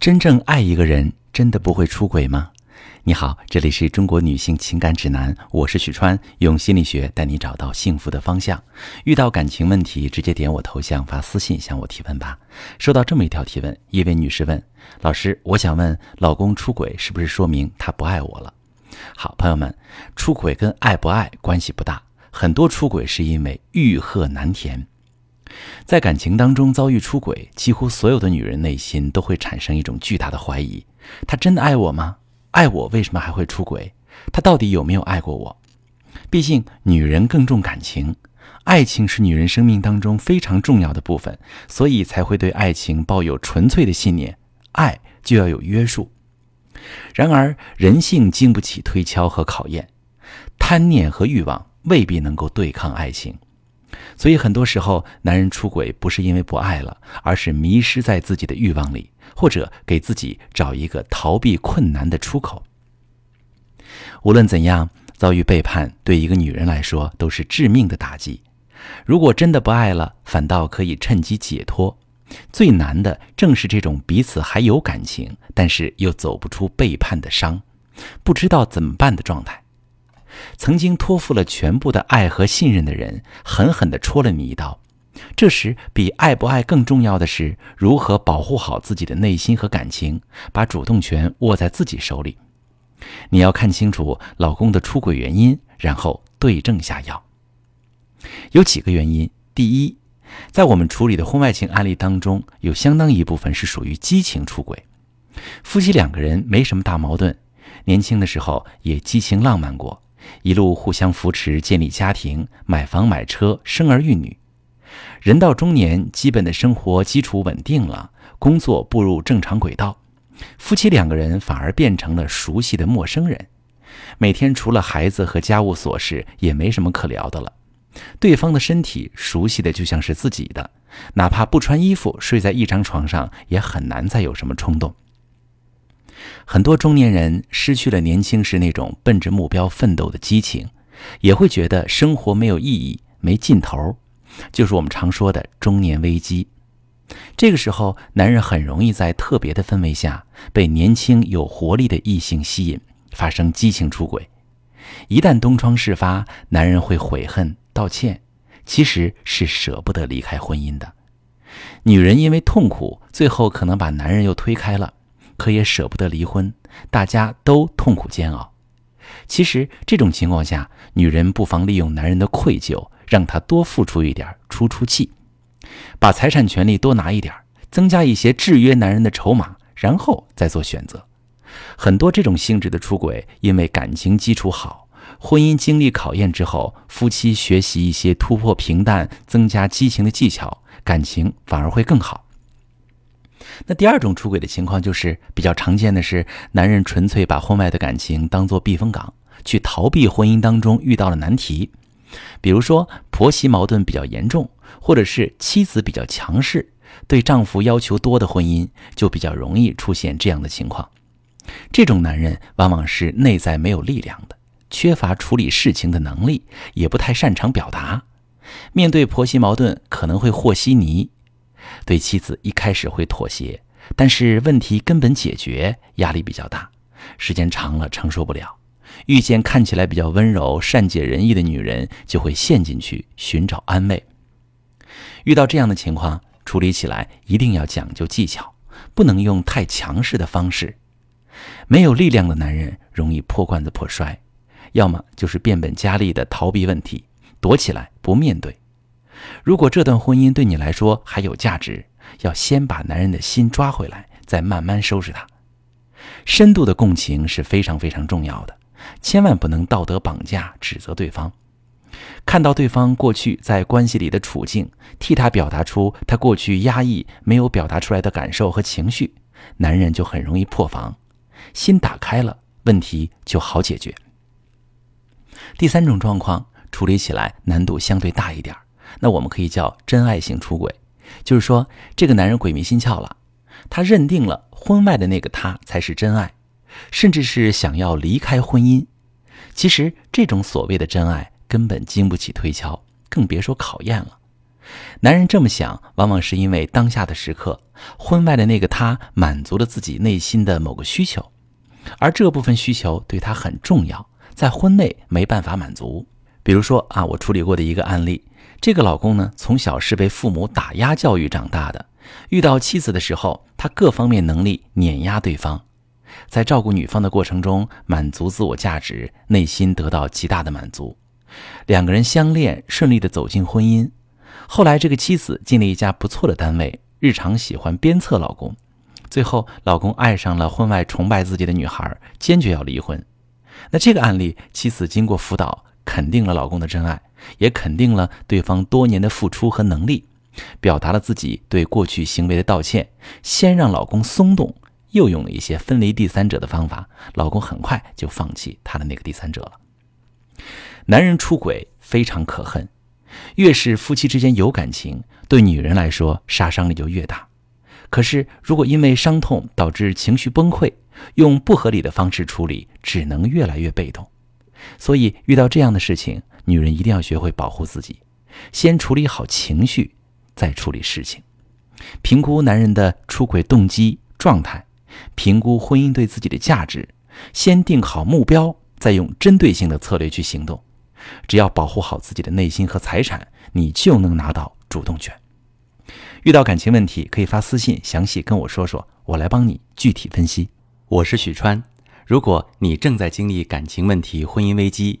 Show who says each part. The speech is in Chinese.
Speaker 1: 真正爱一个人，真的不会出轨吗？你好，这里是中国女性情感指南，我是许川，用心理学带你找到幸福的方向。遇到感情问题，直接点我头像发私信向我提问吧。收到这么一条提问，一位女士问：老师，我想问，老公出轨是不是说明他不爱我了？好，朋友们，出轨跟爱不爱关系不大，很多出轨是因为欲壑难填。在感情当中遭遇出轨，几乎所有的女人内心都会产生一种巨大的怀疑：他真的爱我吗？爱我为什么还会出轨？他到底有没有爱过我？毕竟女人更重感情，爱情是女人生命当中非常重要的部分，所以才会对爱情抱有纯粹的信念。爱就要有约束。然而人性经不起推敲和考验，贪念和欲望未必能够对抗爱情。所以很多时候，男人出轨不是因为不爱了，而是迷失在自己的欲望里，或者给自己找一个逃避困难的出口。无论怎样，遭遇背叛对一个女人来说都是致命的打击。如果真的不爱了，反倒可以趁机解脱。最难的正是这种彼此还有感情，但是又走不出背叛的伤，不知道怎么办的状态。曾经托付了全部的爱和信任的人，狠狠地戳了你一刀。这时，比爱不爱更重要的是如何保护好自己的内心和感情，把主动权握在自己手里。你要看清楚老公的出轨原因，然后对症下药。有几个原因：第一，在我们处理的婚外情案例当中，有相当一部分是属于激情出轨。夫妻两个人没什么大矛盾，年轻的时候也激情浪漫过。一路互相扶持，建立家庭，买房买车，生儿育女。人到中年，基本的生活基础稳定了，工作步入正常轨道，夫妻两个人反而变成了熟悉的陌生人。每天除了孩子和家务琐事，也没什么可聊的了。对方的身体熟悉的就像是自己的，哪怕不穿衣服睡在一张床上，也很难再有什么冲动。很多中年人失去了年轻时那种奔着目标奋斗的激情，也会觉得生活没有意义、没劲头，就是我们常说的中年危机。这个时候，男人很容易在特别的氛围下被年轻有活力的异性吸引，发生激情出轨。一旦东窗事发，男人会悔恨道歉，其实是舍不得离开婚姻的。女人因为痛苦，最后可能把男人又推开了。可也舍不得离婚，大家都痛苦煎熬。其实这种情况下，女人不妨利用男人的愧疚，让他多付出一点，出出气，把财产权利多拿一点，增加一些制约男人的筹码，然后再做选择。很多这种性质的出轨，因为感情基础好，婚姻经历考验之后，夫妻学习一些突破平淡、增加激情的技巧，感情反而会更好。那第二种出轨的情况就是比较常见的是，男人纯粹把婚外的感情当做避风港，去逃避婚姻当中遇到了难题，比如说婆媳矛盾比较严重，或者是妻子比较强势，对丈夫要求多的婚姻就比较容易出现这样的情况。这种男人往往是内在没有力量的，缺乏处理事情的能力，也不太擅长表达，面对婆媳矛盾可能会和稀泥。对妻子一开始会妥协，但是问题根本解决压力比较大，时间长了承受不了。遇见看起来比较温柔、善解人意的女人，就会陷进去寻找安慰。遇到这样的情况，处理起来一定要讲究技巧，不能用太强势的方式。没有力量的男人容易破罐子破摔，要么就是变本加厉的逃避问题，躲起来不面对。如果这段婚姻对你来说还有价值，要先把男人的心抓回来，再慢慢收拾他。深度的共情是非常非常重要的，千万不能道德绑架指责对方。看到对方过去在关系里的处境，替他表达出他过去压抑没有表达出来的感受和情绪，男人就很容易破防。心打开了，问题就好解决。第三种状况处理起来难度相对大一点。那我们可以叫真爱型出轨，就是说这个男人鬼迷心窍了，他认定了婚外的那个他才是真爱，甚至是想要离开婚姻。其实这种所谓的真爱根本经不起推敲，更别说考验了。男人这么想，往往是因为当下的时刻，婚外的那个他满足了自己内心的某个需求，而这部分需求对他很重要，在婚内没办法满足。比如说啊，我处理过的一个案例，这个老公呢，从小是被父母打压教育长大的，遇到妻子的时候，他各方面能力碾压对方，在照顾女方的过程中，满足自我价值，内心得到极大的满足，两个人相恋，顺利的走进婚姻。后来，这个妻子进了一家不错的单位，日常喜欢鞭策老公。最后，老公爱上了婚外崇拜自己的女孩，坚决要离婚。那这个案例，妻子经过辅导，肯定了老公的真爱，也肯定了对方多年的付出和能力，表达了自己对过去行为的道歉，先让老公松动，又用了一些分离第三者的方法，老公很快就放弃他的那个第三者了。男人出轨非常可恨。越是夫妻之间有感情，对女人来说杀伤力就越大。可是，如果因为伤痛导致情绪崩溃，用不合理的方式处理，只能越来越被动。所以，遇到这样的事情，女人一定要学会保护自己，先处理好情绪，再处理事情。评估男人的出轨动机状态，评估婚姻对自己的价值，先定好目标，再用针对性的策略去行动。只要保护好自己的内心和财产，你就能拿到主动权。遇到感情问题，可以发私信详细跟我说说，我来帮你具体分析。我是许川，如果你正在经历感情问题、婚姻危机，